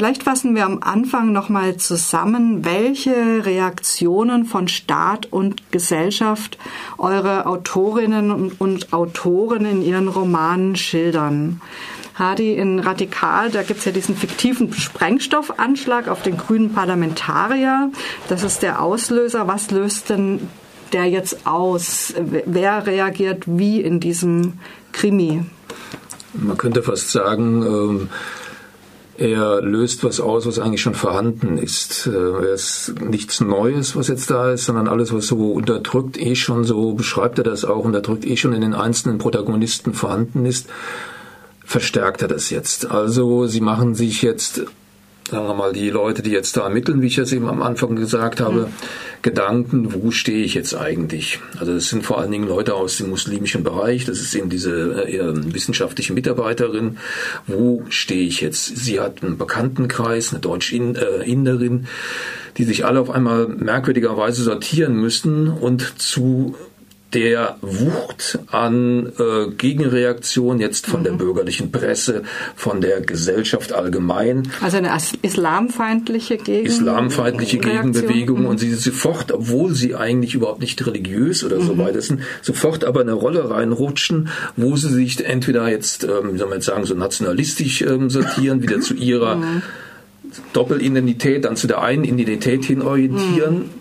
Vielleicht fassen wir am Anfang nochmal zusammen, welche Reaktionen von Staat und Gesellschaft eure Autorinnen und Autoren in ihren Romanen schildern. Hadi in Radikal, da gibt's ja diesen fiktiven Sprengstoffanschlag auf den grünen Parlamentarier. Das ist der Auslöser. Was löst denn der jetzt aus? Wer reagiert wie in diesem Krimi? Man könnte fast sagen, ähm er löst was aus, was eigentlich schon vorhanden ist. Äh, er ist nichts Neues, was jetzt da ist, sondern alles, was so unterdrückt eh schon, so beschreibt er das auch, unterdrückt eh schon in den einzelnen Protagonisten vorhanden ist, verstärkt er das jetzt. Also sie machen sich jetzt sagen wir mal, die Leute, die jetzt da ermitteln, wie ich es eben am Anfang gesagt habe, mhm. Gedanken, wo stehe ich jetzt eigentlich? Also das sind vor allen Dingen Leute aus dem muslimischen Bereich, das ist eben diese äh, wissenschaftliche Mitarbeiterin, wo stehe ich jetzt? Sie hat einen Bekanntenkreis, eine Deutsch-Inderin, die sich alle auf einmal merkwürdigerweise sortieren müssen und zu der Wucht an äh, Gegenreaktion jetzt von mhm. der bürgerlichen Presse, von der Gesellschaft allgemein. Also eine islamfeindliche Gegen Islamfeindliche Gegenbewegung mhm. und sie sofort, obwohl sie eigentlich überhaupt nicht religiös oder mhm. so weiter sind, sofort aber eine Rolle reinrutschen, wo sie sich entweder jetzt, ähm, wie soll man jetzt sagen, so nationalistisch ähm, sortieren, wieder zu ihrer mhm. Doppelidentität, dann zu der einen Identität hin orientieren mhm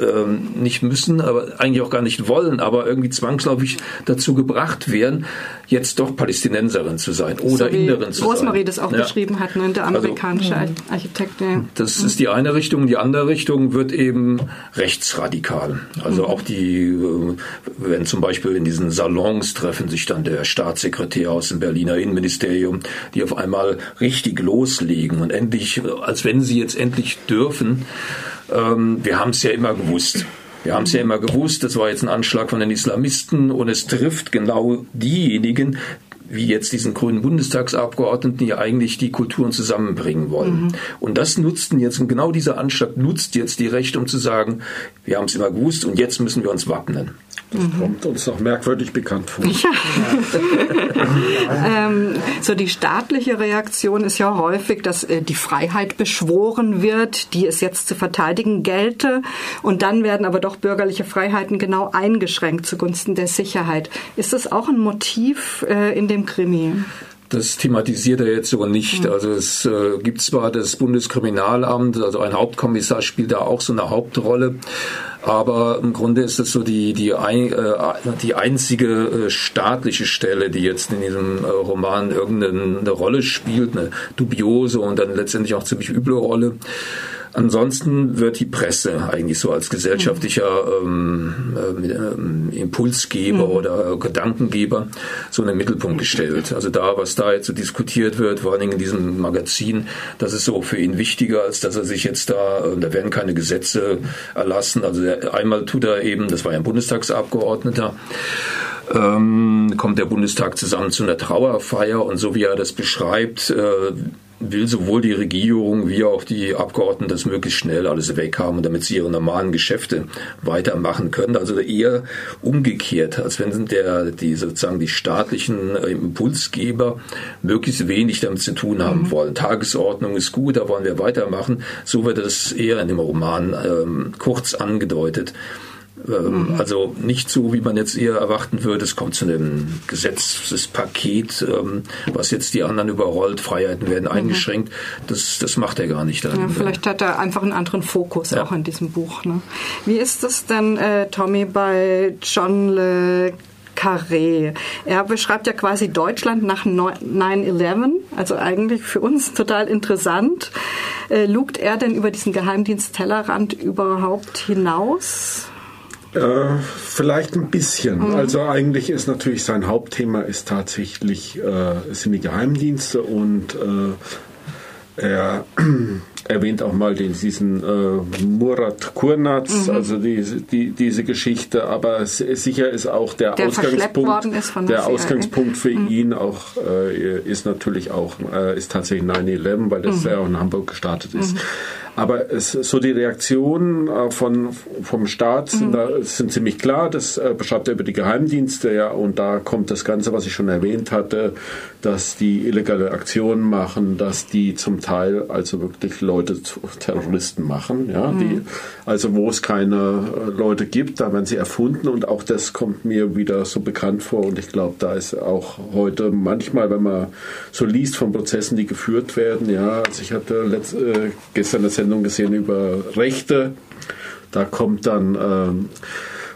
ähm, nicht müssen, aber eigentlich auch gar nicht wollen, aber irgendwie zwangsläufig dazu gebracht werden, jetzt doch Palästinenserin zu sein oder so Inderin zu Rosemarie sein. Rosemarie das auch ja. beschrieben hat, ne, der also, amerikanische also, Architekt. Ja. Das ist die eine Richtung. Die andere Richtung wird eben rechtsradikal. Also mhm. auch die, äh, wenn zum Beispiel in diesen Salons treffen sich dann der Staatssekretär aus dem Berliner Innenministerium, die auf einmal richtig loslegen und endlich, als wenn sie jetzt endlich dürfen, ähm, wir haben es ja immer gewusst. Wir haben es ja immer gewusst, das war jetzt ein Anschlag von den Islamisten und es trifft genau diejenigen, wie jetzt diesen grünen Bundestagsabgeordneten, die eigentlich die Kulturen zusammenbringen wollen. Mhm. Und das nutzten jetzt, und genau dieser Anschlag nutzt jetzt die Rechte, um zu sagen, wir haben es immer gewusst und jetzt müssen wir uns wappnen. Das mhm. kommt uns auch merkwürdig bekannt vor. Ja. ähm, so die staatliche Reaktion ist ja häufig, dass äh, die Freiheit beschworen wird, die es jetzt zu verteidigen gelte. Und dann werden aber doch bürgerliche Freiheiten genau eingeschränkt zugunsten der Sicherheit. Ist das auch ein Motiv äh, in dem Krimi? Das thematisiert er jetzt so nicht. Mhm. Also es äh, gibt zwar das Bundeskriminalamt, also ein Hauptkommissar spielt da auch so eine Hauptrolle, aber im Grunde ist das so die, die, äh, die einzige äh, staatliche Stelle, die jetzt in diesem äh, Roman irgendeine Rolle spielt, eine dubiose und dann letztendlich auch ziemlich üble Rolle. Ansonsten wird die Presse eigentlich so als gesellschaftlicher ähm, äh, Impulsgeber mhm. oder Gedankengeber so in den Mittelpunkt gestellt. Also da, was da jetzt so diskutiert wird, vor allen Dingen in diesem Magazin, das ist so für ihn wichtiger, als dass er sich jetzt da, äh, da werden keine Gesetze erlassen. Also der, einmal tut er eben, das war ja ein Bundestagsabgeordneter, ähm, kommt der Bundestag zusammen zu einer Trauerfeier und so wie er das beschreibt, äh, will sowohl die Regierung wie auch die Abgeordneten das möglichst schnell alles weghaben, damit sie ihre normalen Geschäfte weitermachen können. Also eher umgekehrt, als wenn der, die sozusagen die staatlichen äh, Impulsgeber möglichst wenig damit zu tun haben mhm. wollen. Tagesordnung ist gut, da wollen wir weitermachen. So wird es eher in dem Roman ähm, kurz angedeutet. Ähm, mhm. Also nicht so, wie man jetzt eher erwarten würde, es kommt zu einem Gesetzespaket, ähm, was jetzt die anderen überrollt, Freiheiten werden mhm. eingeschränkt. Das, das macht er gar nicht. Dann. Ja, vielleicht hat er einfach einen anderen Fokus ja. auch in diesem Buch. Ne? Wie ist das denn, äh, Tommy, bei John Le Carré. Er beschreibt ja quasi Deutschland nach 9-11, also eigentlich für uns total interessant. Äh, lugt er denn über diesen Geheimdienst Tellerrand überhaupt hinaus? Äh, vielleicht ein bisschen. Mhm. Also eigentlich ist natürlich sein Hauptthema ist tatsächlich äh, sind die Geheimdienste und äh, er erwähnt auch mal den, diesen äh, Murat Kurnaz, mhm. also die, die, diese Geschichte, aber sicher ist auch der, der Ausgangspunkt, der Ausgangspunkt für mhm. ihn auch äh, ist natürlich auch äh, ist tatsächlich 9/11, weil das mhm. ja auch in Hamburg gestartet ist. Aber es, so die Reaktionen äh, von, vom Staat sind, mhm. da, sind ziemlich klar. Das äh, beschreibt er über die Geheimdienste, ja, und da kommt das Ganze, was ich schon erwähnt hatte, dass die illegale Aktionen machen, dass die zum Teil also wirklich Leute zu Terroristen machen, ja, mhm. die, also wo es keine äh, Leute gibt, da werden sie erfunden und auch das kommt mir wieder so bekannt vor und ich glaube, da ist auch heute manchmal, wenn man so liest von Prozessen, die geführt werden, ja, also ich hatte letzt, äh, gestern eine Sendung gesehen über Rechte, da kommt dann ähm,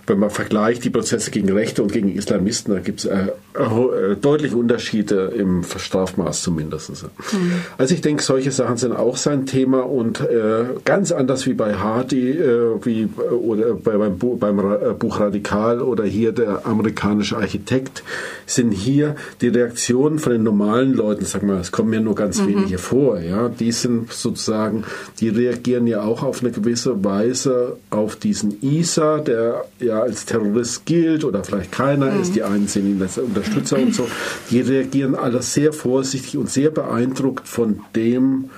wenn man vergleicht die Prozesse gegen Rechte und gegen Islamisten, da gibt es äh, äh, deutliche Unterschiede im Strafmaß zumindest. Mhm. Also ich denke, solche Sachen sind auch sein Thema und äh, ganz anders wie bei Hardy, äh, wie äh, oder bei, beim, Bu beim äh, Buch Radikal oder hier der amerikanische Architekt, sind hier die Reaktionen von den normalen Leuten, sag mal, es kommen mir nur ganz mhm. wenige vor, ja, die sind sozusagen, die reagieren ja auch auf eine gewisse Weise auf diesen Isa, der ja als Terrorist gilt oder vielleicht keiner mhm. ist, die einen sehen ihn als Unterstützer und so, die reagieren alle sehr vorsichtig und sehr beeindruckt von dem,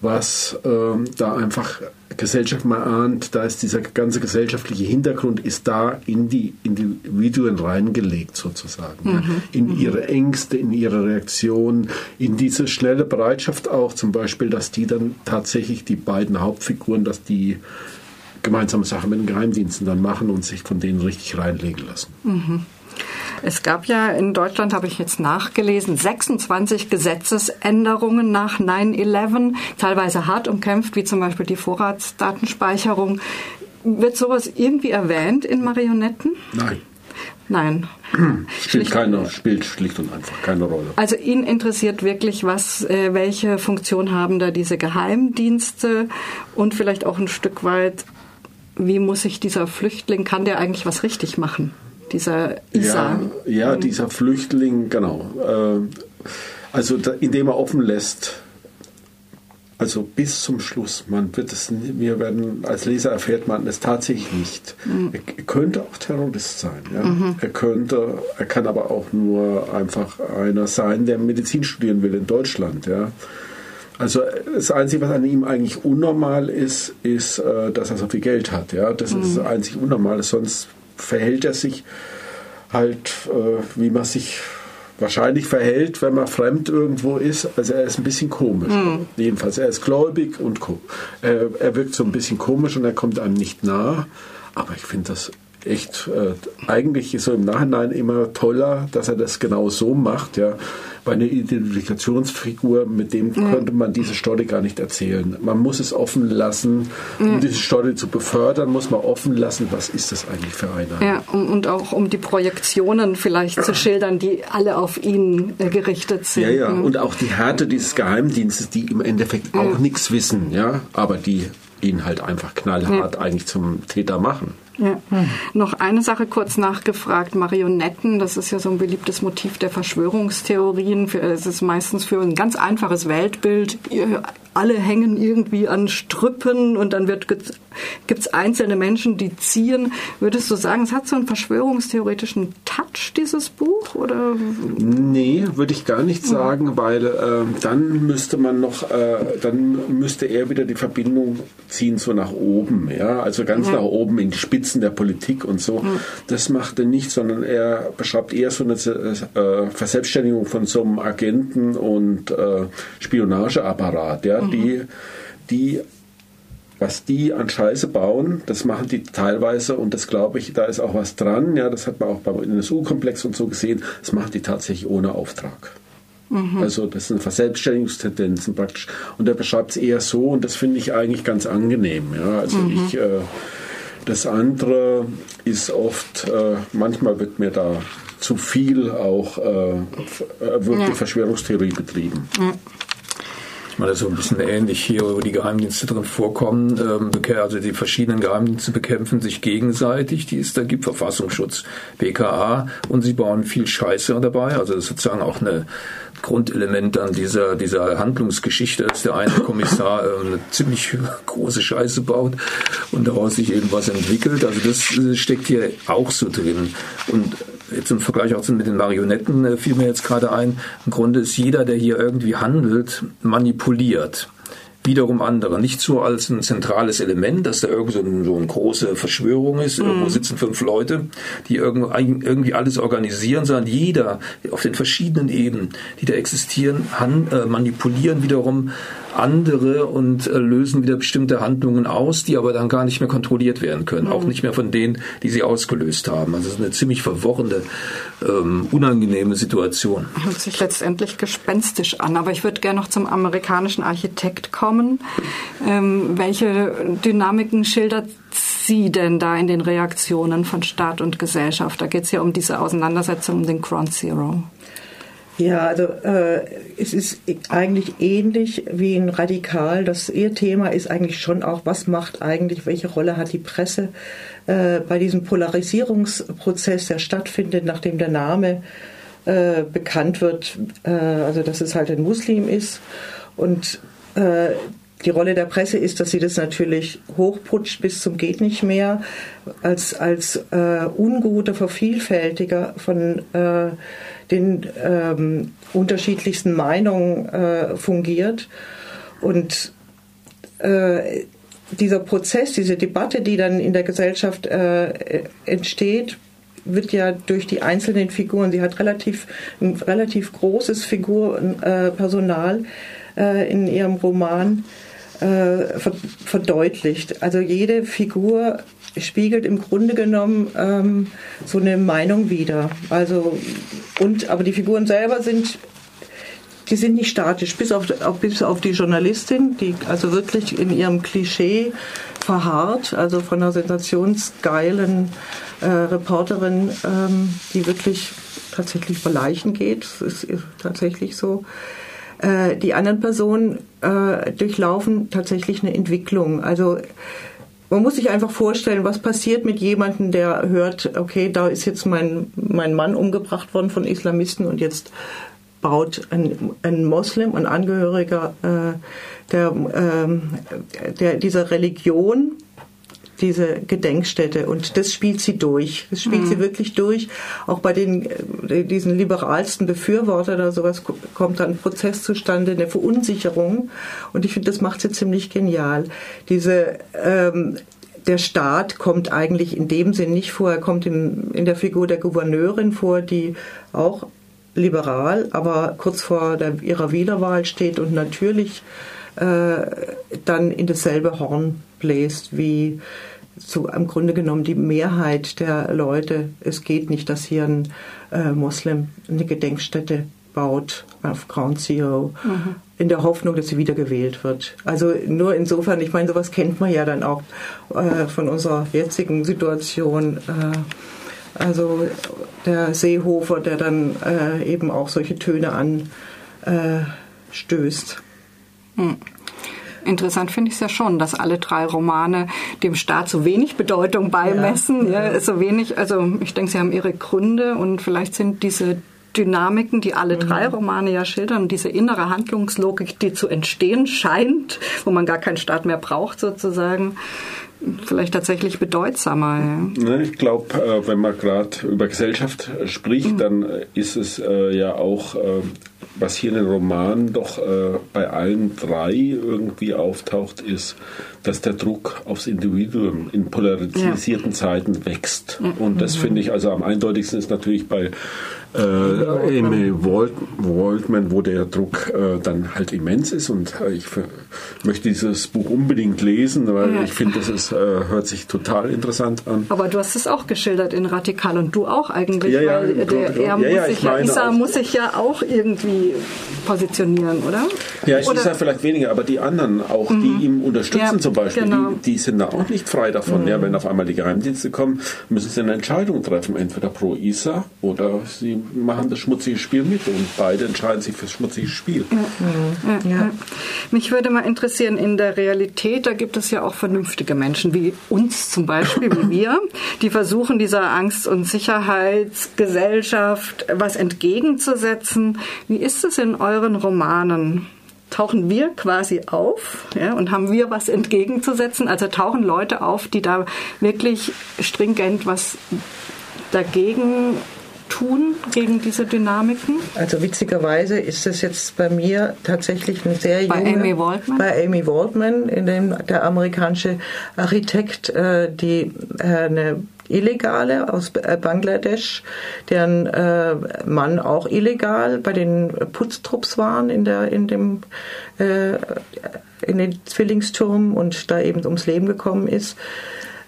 was ähm, da einfach Gesellschaft mal ahnt, da ist dieser ganze gesellschaftliche Hintergrund ist da in die Individuen reingelegt sozusagen, mhm. ja, in mhm. ihre Ängste, in ihre Reaktionen, in diese schnelle Bereitschaft auch zum Beispiel, dass die dann tatsächlich die beiden Hauptfiguren, dass die gemeinsame Sachen mit den Geheimdiensten dann machen und sich von denen richtig reinlegen lassen. Mhm. Es gab ja in Deutschland, habe ich jetzt nachgelesen, 26 Gesetzesänderungen nach 9-11, teilweise hart umkämpft, wie zum Beispiel die Vorratsdatenspeicherung. Wird sowas irgendwie erwähnt in Marionetten? Nein. Nein. Spielt, keine, spielt schlicht und einfach keine Rolle. Also ihn interessiert wirklich, was, äh, welche Funktion haben da diese Geheimdienste und vielleicht auch ein Stück weit, wie muss sich dieser Flüchtling, kann der eigentlich was richtig machen? Dieser Isa. Ja, ja dieser Flüchtling, genau. Äh, also indem er offen lässt, also bis zum Schluss, man wird es, wir werden, als Leser erfährt man es tatsächlich nicht. Mhm. Er, könnte auch Terrorist sein, ja. Mhm. Er könnte, er kann aber auch nur einfach einer sein, der Medizin studieren will in Deutschland, ja. Also das Einzige, was an ihm eigentlich unnormal ist, ist, äh, dass er so viel Geld hat. Ja, das mhm. ist das einzig Unnormale. Sonst verhält er sich halt, äh, wie man sich wahrscheinlich verhält, wenn man fremd irgendwo ist. Also er ist ein bisschen komisch. Mhm. Jedenfalls, er ist gläubig und er, er wirkt so ein bisschen komisch und er kommt einem nicht nah. Aber ich finde das echt äh, eigentlich so im Nachhinein immer toller, dass er das genau so macht, ja. Bei einer Identifikationsfigur, mit dem ja. könnte man diese Story gar nicht erzählen. Man muss es offen lassen. Um ja. diese Story zu befördern, muss man offen lassen, was ist das eigentlich für einer. Ja, und, und auch um die Projektionen vielleicht zu schildern, die alle auf ihn äh, gerichtet sind. Ja, ja, und auch die Härte dieses Geheimdienstes, die im Endeffekt auch nichts wissen, ja, aber die ihn halt einfach knallhart eigentlich zum Täter machen. Ja. Hm. Noch eine Sache kurz nachgefragt. Marionetten, das ist ja so ein beliebtes Motiv der Verschwörungstheorien. Es ist meistens für ein ganz einfaches Weltbild alle hängen irgendwie an Strüppen und dann wird gibt es einzelne Menschen, die ziehen. Würdest du sagen, es hat so einen verschwörungstheoretischen Touch, dieses Buch? Oder? Nee, würde ich gar nicht sagen, ja. weil äh, dann müsste man noch, äh, dann müsste er wieder die Verbindung ziehen so nach oben, ja, also ganz ja. nach oben in die Spitzen der Politik und so. Ja. Das macht er nicht, sondern er beschreibt eher so eine äh, Verselbstständigung von so einem Agenten und äh, Spionageapparat, ja, mhm. die, die was die an Scheiße bauen, das machen die teilweise und das glaube ich, da ist auch was dran. Ja, das hat man auch beim NSU-Komplex und so gesehen. Das machen die tatsächlich ohne Auftrag. Mhm. Also das sind Verselbstständigungstendenzen praktisch. Und er beschreibt es eher so und das finde ich eigentlich ganz angenehm. Ja, also mhm. ich, äh, das andere ist oft, äh, manchmal wird mir da zu viel auch äh, wirklich ja. Verschwörungstheorie betrieben. Ja mal so ein bisschen ähnlich hier, wo die Geheimdienste drin vorkommen. Ähm, also die verschiedenen Geheimdienste bekämpfen sich gegenseitig, die es da gibt, Verfassungsschutz, BKA, und sie bauen viel Scheiße dabei. Also das ist sozusagen auch eine Grundelement an dieser, dieser Handlungsgeschichte, dass der eine Kommissar äh, eine ziemlich große Scheiße baut und daraus sich eben was entwickelt. Also das äh, steckt hier auch so drin. Und jetzt im Vergleich auch mit den Marionetten äh, fiel mir jetzt gerade ein, im Grunde ist jeder, der hier irgendwie handelt, manipuliert wiederum andere. Nicht so als ein zentrales Element, dass da irgend so, ein, so eine große Verschwörung ist, mhm. irgendwo sitzen fünf Leute, die irgendwie alles organisieren, sondern jeder auf den verschiedenen Ebenen, die da existieren, äh, manipulieren wiederum andere und äh, lösen wieder bestimmte Handlungen aus, die aber dann gar nicht mehr kontrolliert werden können, mhm. auch nicht mehr von denen, die sie ausgelöst haben. Also es ist eine ziemlich verworrene, ähm, unangenehme Situation. Hört sich letztendlich gespenstisch an, aber ich würde gerne noch zum amerikanischen Architekt kommen. Ähm, welche Dynamiken schildert Sie denn da in den Reaktionen von Staat und Gesellschaft? Da geht es ja um diese Auseinandersetzung um den Ground Zero. Ja, also äh, es ist eigentlich ähnlich wie ein Radikal. Das ihr Thema ist eigentlich schon auch, was macht eigentlich, welche Rolle hat die Presse äh, bei diesem Polarisierungsprozess, der stattfindet, nachdem der Name äh, bekannt wird, äh, also dass es halt ein Muslim ist und äh, die Rolle der Presse ist, dass sie das natürlich hochputscht bis zum geht nicht mehr, als, als äh, unguter Vervielfältiger von äh, den ähm, unterschiedlichsten Meinungen äh, fungiert. Und äh, dieser Prozess, diese Debatte, die dann in der Gesellschaft äh, entsteht, wird ja durch die einzelnen Figuren, sie hat relativ, ein relativ großes Figurpersonal äh, in ihrem Roman, äh, verdeutlicht. Also jede Figur spiegelt im Grunde genommen ähm, so eine Meinung wider. Also und aber die Figuren selber sind die sind nicht statisch, bis auf, bis auf die Journalistin, die also wirklich in ihrem Klischee verharrt, also von einer sensationsgeilen äh, Reporterin, ähm, die wirklich tatsächlich über Leichen geht. Das ist tatsächlich so. Äh, die anderen Personen äh, durchlaufen tatsächlich eine Entwicklung. Also man muss sich einfach vorstellen, was passiert mit jemandem, der hört, okay, da ist jetzt mein, mein Mann umgebracht worden von Islamisten und jetzt baut ein, ein Moslem, ein Angehöriger äh, der, äh, der, dieser Religion diese Gedenkstätte und das spielt sie durch. Das spielt mhm. sie wirklich durch. Auch bei den äh, diesen liberalsten Befürwortern oder sowas kommt dann ein Prozess zustande, eine Verunsicherung und ich finde, das macht sie ziemlich genial. Diese ähm, der Staat kommt eigentlich in dem Sinn nicht vor. Er kommt in, in der Figur der Gouverneurin vor, die auch liberal, aber kurz vor der, ihrer Wiederwahl steht und natürlich äh, dann in dasselbe Horn bläst wie so im Grunde genommen die Mehrheit der Leute. Es geht nicht, dass hier ein äh, Moslem eine Gedenkstätte baut auf Ground Zero mhm. in der Hoffnung, dass sie wiedergewählt wird. Also nur insofern, ich meine, sowas kennt man ja dann auch äh, von unserer jetzigen Situation. Äh, also der Seehofer, der dann äh, eben auch solche Töne anstößt. Mhm. Interessant finde ich es ja schon, dass alle drei Romane dem Staat so wenig Bedeutung beimessen. Ja. ja so wenig, also ich denke, sie haben ihre Gründe und vielleicht sind diese Dynamiken, die alle drei mhm. Romane ja schildern, diese innere Handlungslogik, die zu entstehen scheint, wo man gar keinen Staat mehr braucht sozusagen, vielleicht tatsächlich bedeutsamer. Ja. Ich glaube, äh, wenn man gerade über Gesellschaft spricht, mhm. dann ist es äh, ja auch äh, was hier in den Romanen doch äh, bei allen drei irgendwie auftaucht, ist, dass der Druck aufs Individuum in polarisierten ja. Zeiten wächst. Und das mhm. finde ich also am eindeutigsten ist natürlich bei äh, Amy Wald, Waldman, wo der Druck äh, dann halt immens ist und äh, ich möchte dieses Buch unbedingt lesen, weil ja. ich finde, das ist, äh, hört sich total interessant an. Aber du hast es auch geschildert in Radikal und du auch eigentlich, ja, ja, weil der, er muss sich ja, Isa muss sich ja auch irgendwie positionieren, oder? Ja, ich oder? Isa vielleicht weniger, aber die anderen auch, mhm. die ihm unterstützen zum Beispiel, genau. die, die, sind da auch nicht frei davon. Mhm. Ja, wenn auf einmal die Geheimdienste kommen, müssen sie eine Entscheidung treffen, entweder pro Isa oder sie machen das schmutzige Spiel mit und beide entscheiden sich fürs schmutzige Spiel. Ja, ja, ja. Mich würde mal interessieren, in der Realität, da gibt es ja auch vernünftige Menschen, wie uns zum Beispiel, wie wir, die versuchen, dieser Angst- und Sicherheitsgesellschaft was entgegenzusetzen. Wie ist es in euren Romanen? tauchen wir quasi auf ja, und haben wir was entgegenzusetzen. Also tauchen Leute auf, die da wirklich stringent was dagegen tun gegen diese Dynamiken? Also witzigerweise ist es jetzt bei mir tatsächlich eine sehr junge... Bei Amy Waldman? Bei Amy Waldman, in dem der amerikanische Architekt, äh, die äh, eine Illegale aus äh, Bangladesch, deren äh, Mann auch illegal bei den Putztrupps waren in der in dem äh, in den Zwillingsturm und da eben ums Leben gekommen ist.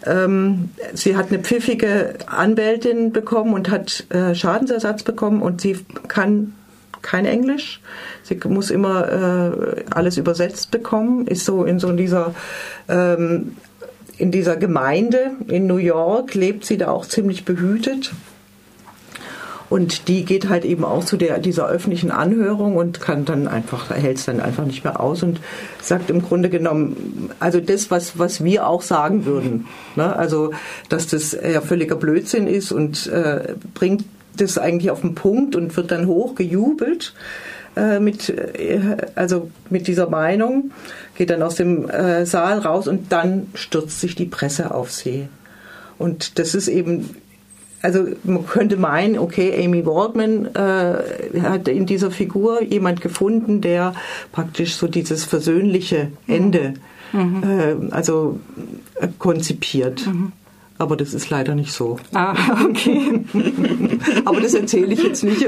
Ähm, sie hat eine pfiffige Anwältin bekommen und hat äh, Schadensersatz bekommen und sie kann kein Englisch. Sie muss immer äh, alles übersetzt bekommen, ist so in so dieser ähm, in dieser Gemeinde in New York lebt sie da auch ziemlich behütet. Und die geht halt eben auch zu der, dieser öffentlichen Anhörung und kann dann einfach, hält es dann einfach nicht mehr aus und sagt im Grunde genommen, also das, was, was wir auch sagen würden. Ne? Also, dass das ja völliger Blödsinn ist und äh, bringt das eigentlich auf den Punkt und wird dann hochgejubelt äh, mit, äh, also mit dieser Meinung geht dann aus dem äh, Saal raus und dann stürzt sich die Presse auf sie. Und das ist eben, also man könnte meinen, okay, Amy Waldman äh, hat in dieser Figur jemand gefunden, der praktisch so dieses versöhnliche Ende mhm. äh, also äh, konzipiert. Mhm. Aber das ist leider nicht so. Ah, okay. Aber das erzähle ich jetzt nicht.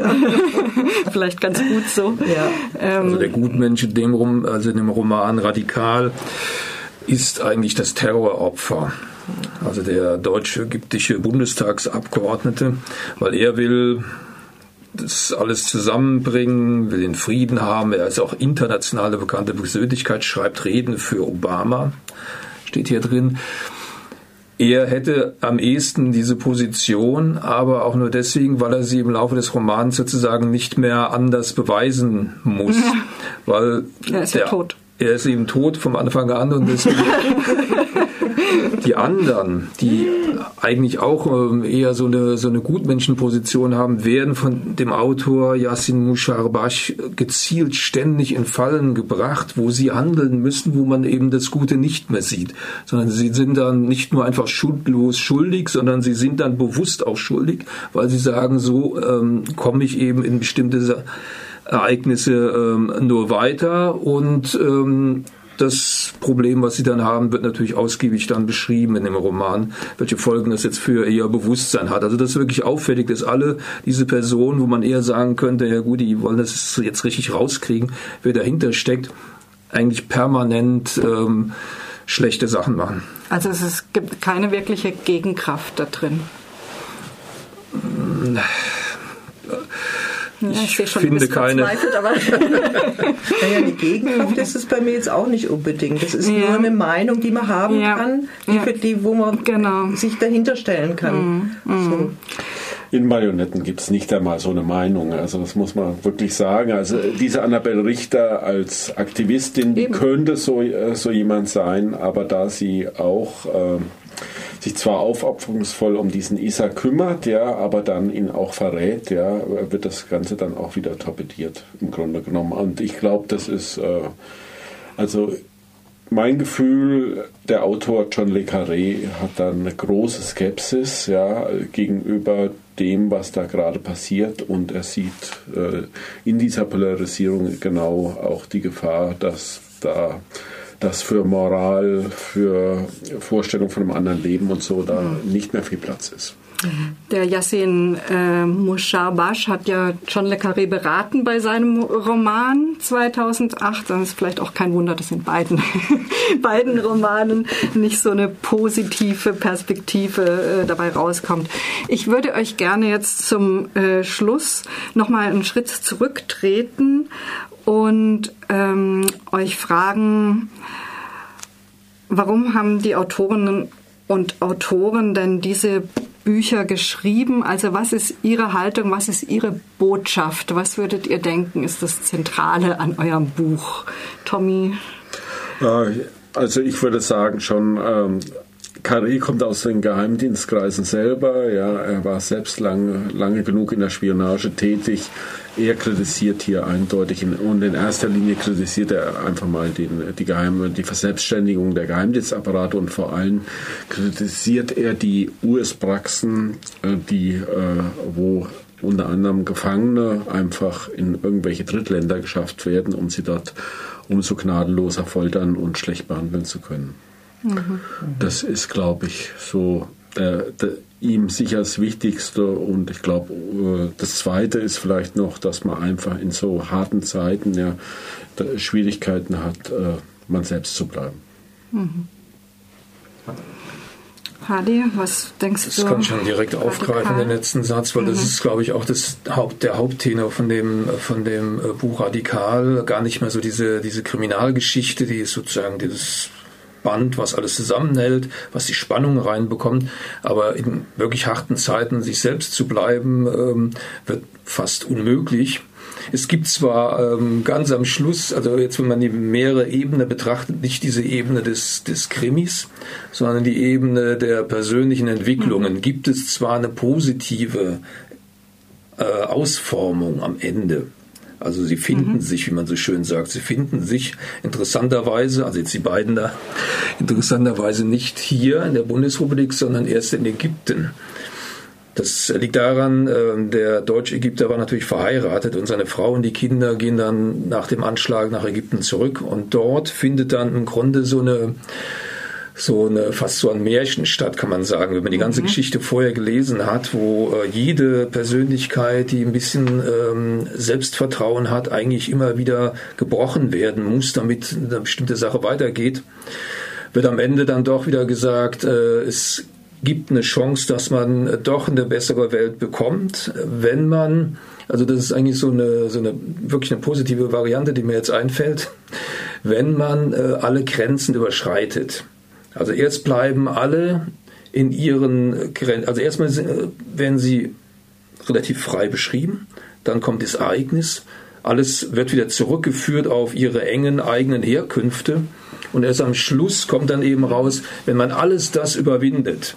Vielleicht ganz gut so. Ja. Ähm, also der Gutmensch in dem, Rom, also in dem Roman Radikal ist eigentlich das Terroropfer. Also der deutsch-ägyptische Bundestagsabgeordnete, weil er will das alles zusammenbringen, will den Frieden haben. Er ist auch internationale bekannte Persönlichkeit, schreibt Reden für Obama, steht hier drin. Er hätte am ehesten diese Position, aber auch nur deswegen, weil er sie im Laufe des Romans sozusagen nicht mehr anders beweisen muss. Ja. Weil er ist ja tot. Er ist eben tot vom Anfang an und deswegen die anderen, die eigentlich auch ähm, eher so eine, so eine Gutmenschenposition haben, werden von dem Autor Yassin Musharbash gezielt ständig in Fallen gebracht, wo sie handeln müssen, wo man eben das Gute nicht mehr sieht, sondern sie sind dann nicht nur einfach schuldlos schuldig, sondern sie sind dann bewusst auch schuldig, weil sie sagen, so ähm, komme ich eben in bestimmte Ereignisse ähm, nur weiter und ähm, das Problem, was sie dann haben, wird natürlich ausgiebig dann beschrieben in dem Roman, welche Folgen das jetzt für ihr Bewusstsein hat. Also das ist wirklich auffällig, dass alle diese Personen, wo man eher sagen könnte, ja gut, die wollen das jetzt richtig rauskriegen, wer dahinter steckt, eigentlich permanent ähm, schlechte Sachen machen. Also es gibt keine wirkliche Gegenkraft da drin. Ja, ich, ich finde keine. Aber naja, die Gegenkraft ist es bei mir jetzt auch nicht unbedingt. Das ist ja. nur eine Meinung, die man haben ja. kann, die, ja. die, wo man genau. sich dahinter stellen kann. Mhm. So. In Marionetten gibt es nicht einmal so eine Meinung. Also das muss man wirklich sagen. Also diese Annabelle Richter als Aktivistin Eben. könnte so, äh, so jemand sein, aber da sie auch äh, sich zwar aufopferungsvoll um diesen Isa kümmert, ja, aber dann ihn auch verrät, ja, wird das Ganze dann auch wieder torpediert, im Grunde genommen. Und ich glaube, das ist, äh, also mein Gefühl, der Autor John Le Carré hat da eine große Skepsis ja, gegenüber dem, was da gerade passiert und er sieht äh, in dieser Polarisierung genau auch die Gefahr, dass da dass für Moral, für Vorstellung von einem anderen Leben und so da mhm. nicht mehr viel Platz ist. Der Yassin äh, Musharbash hat ja John Le Carré beraten bei seinem Roman 2008. Dann ist vielleicht auch kein Wunder, dass in beiden, beiden Romanen nicht so eine positive Perspektive äh, dabei rauskommt. Ich würde euch gerne jetzt zum äh, Schluss nochmal einen Schritt zurücktreten und ähm, euch fragen, warum haben die Autorinnen und Autoren denn diese Bücher geschrieben? Also was ist Ihre Haltung, was ist Ihre Botschaft? Was würdet ihr denken, ist das Zentrale an eurem Buch? Tommy? Also ich würde sagen schon, ähm, Carré kommt aus den Geheimdienstkreisen selber. Ja, er war selbst lange, lange genug in der Spionage tätig. Er kritisiert hier eindeutig und in erster Linie kritisiert er einfach mal den, die, Geheim, die Verselbstständigung der Geheimdienstapparate und vor allem kritisiert er die US-Praxen, äh, die, äh, wo unter anderem Gefangene einfach in irgendwelche Drittländer geschafft werden, um sie dort umso gnadenloser foltern und schlecht behandeln zu können. Mhm. Das ist, glaube ich, so der, ihm sicher das Wichtigste. Und ich glaube, äh, das Zweite ist vielleicht noch, dass man einfach in so harten Zeiten ja Schwierigkeiten hat, äh, man selbst zu bleiben. Mhm. Hadi, was denkst das du? Das kann ich schon direkt aufgreifen, den letzten Satz, weil mhm. das ist, glaube ich, auch das Haupt, der Haupttenor von dem, von dem äh, Buch Radikal. Gar nicht mehr so diese, diese Kriminalgeschichte, die ist sozusagen dieses Band, was alles zusammenhält, was die Spannung reinbekommt. Aber in wirklich harten Zeiten sich selbst zu bleiben, ähm, wird fast unmöglich. Es gibt zwar ähm, ganz am Schluss, also jetzt wenn man die mehrere Ebene betrachtet, nicht diese Ebene des, des Krimis, sondern die Ebene der persönlichen Entwicklungen, mhm. gibt es zwar eine positive äh, Ausformung am Ende. Also sie finden mhm. sich, wie man so schön sagt, sie finden sich interessanterweise, also jetzt die beiden da, interessanterweise nicht hier in der Bundesrepublik, sondern erst in Ägypten. Das liegt daran, äh, der Deutsch-Ägypter war natürlich verheiratet und seine Frau und die Kinder gehen dann nach dem Anschlag nach Ägypten zurück und dort findet dann im Grunde so eine so eine fast so ein Märchen statt, kann man sagen, wenn man die ganze mhm. Geschichte vorher gelesen hat, wo äh, jede Persönlichkeit, die ein bisschen ähm, Selbstvertrauen hat, eigentlich immer wieder gebrochen werden muss, damit eine bestimmte Sache weitergeht, wird am Ende dann doch wieder gesagt, äh, es gibt eine Chance, dass man äh, doch eine bessere Welt bekommt, wenn man also das ist eigentlich so eine, so eine wirklich eine positive Variante, die mir jetzt einfällt, wenn man äh, alle Grenzen überschreitet. Also erst bleiben alle in ihren Grenzen, also erstmal werden sie relativ frei beschrieben, dann kommt das Ereignis, alles wird wieder zurückgeführt auf ihre engen eigenen Herkünfte und erst am Schluss kommt dann eben raus, wenn man alles das überwindet,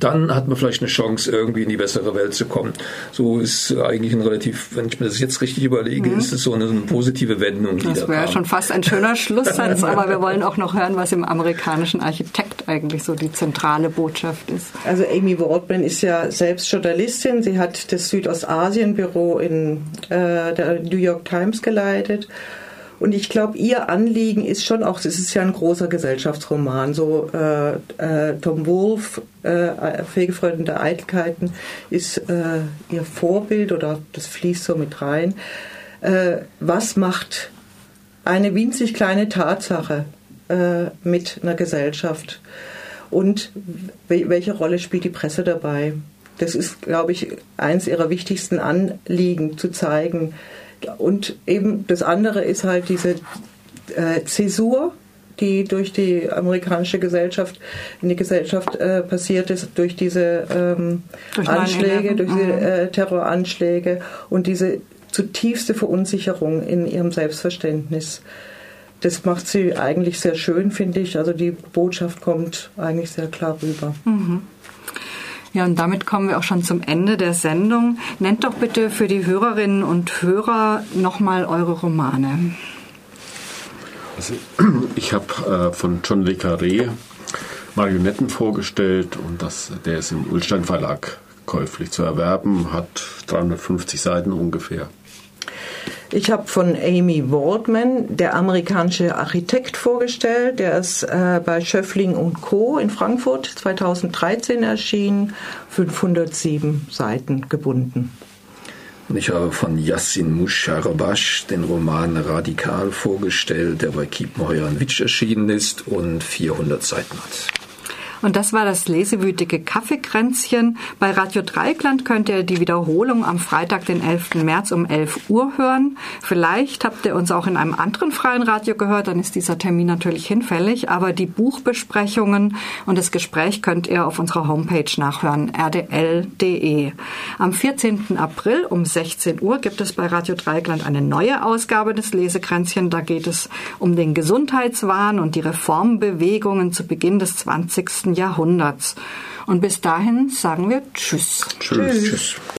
dann hat man vielleicht eine Chance, irgendwie in die bessere Welt zu kommen. So ist eigentlich ein relativ, wenn ich mir das jetzt richtig überlege, mhm. ist es so eine, eine, positive Wendung. Die das wäre schon fast ein schöner Schlusssatz, aber wir wollen auch noch hören, was im amerikanischen Architekt eigentlich so die zentrale Botschaft ist. Also Amy Waldman ist ja selbst Journalistin. Sie hat das Südostasien-Büro in äh, der New York Times geleitet und ich glaube, ihr Anliegen ist schon auch, es ist ja ein großer Gesellschaftsroman, so äh, äh, Tom Wolfe, äh, Fegefreuden der Eitelkeiten, ist äh, ihr Vorbild oder das fließt so mit rein. Äh, was macht eine winzig kleine Tatsache äh, mit einer Gesellschaft? Und welche Rolle spielt die Presse dabei? Das ist, glaube ich, eins ihrer wichtigsten Anliegen, zu zeigen, und eben das andere ist halt diese äh, Zäsur, die durch die amerikanische Gesellschaft in die Gesellschaft äh, passiert ist, durch diese ähm, durch Anschläge, durch diese mhm. äh, Terroranschläge und diese zutiefste Verunsicherung in ihrem Selbstverständnis. Das macht sie eigentlich sehr schön, finde ich. Also die Botschaft kommt eigentlich sehr klar rüber. Mhm. Ja, und damit kommen wir auch schon zum Ende der Sendung. Nennt doch bitte für die Hörerinnen und Hörer nochmal eure Romane. Also, ich habe äh, von John Le Carré Marionetten vorgestellt und das, der ist im Ulstein Verlag käuflich zu erwerben, hat 350 Seiten ungefähr. Ich habe von Amy Waldman, der amerikanische Architekt, vorgestellt. Der ist äh, bei Schöffling und Co. in Frankfurt 2013 erschienen, 507 Seiten gebunden. Und ich habe von Yassin Musharabash den Roman Radikal vorgestellt, der bei Kiepenheuer und Witsch erschienen ist und 400 Seiten hat. Und das war das lesewütige Kaffeekränzchen. Bei Radio Dreikland könnt ihr die Wiederholung am Freitag, den 11. März um 11 Uhr hören. Vielleicht habt ihr uns auch in einem anderen freien Radio gehört, dann ist dieser Termin natürlich hinfällig. Aber die Buchbesprechungen und das Gespräch könnt ihr auf unserer Homepage nachhören, rdl.de. Am 14. April um 16 Uhr gibt es bei Radio Dreikland eine neue Ausgabe des Lesekränzchen. Da geht es um den Gesundheitswahn und die Reformbewegungen zu Beginn des 20. Jahrhunderts. Und bis dahin sagen wir Tschüss. Tschüss. tschüss.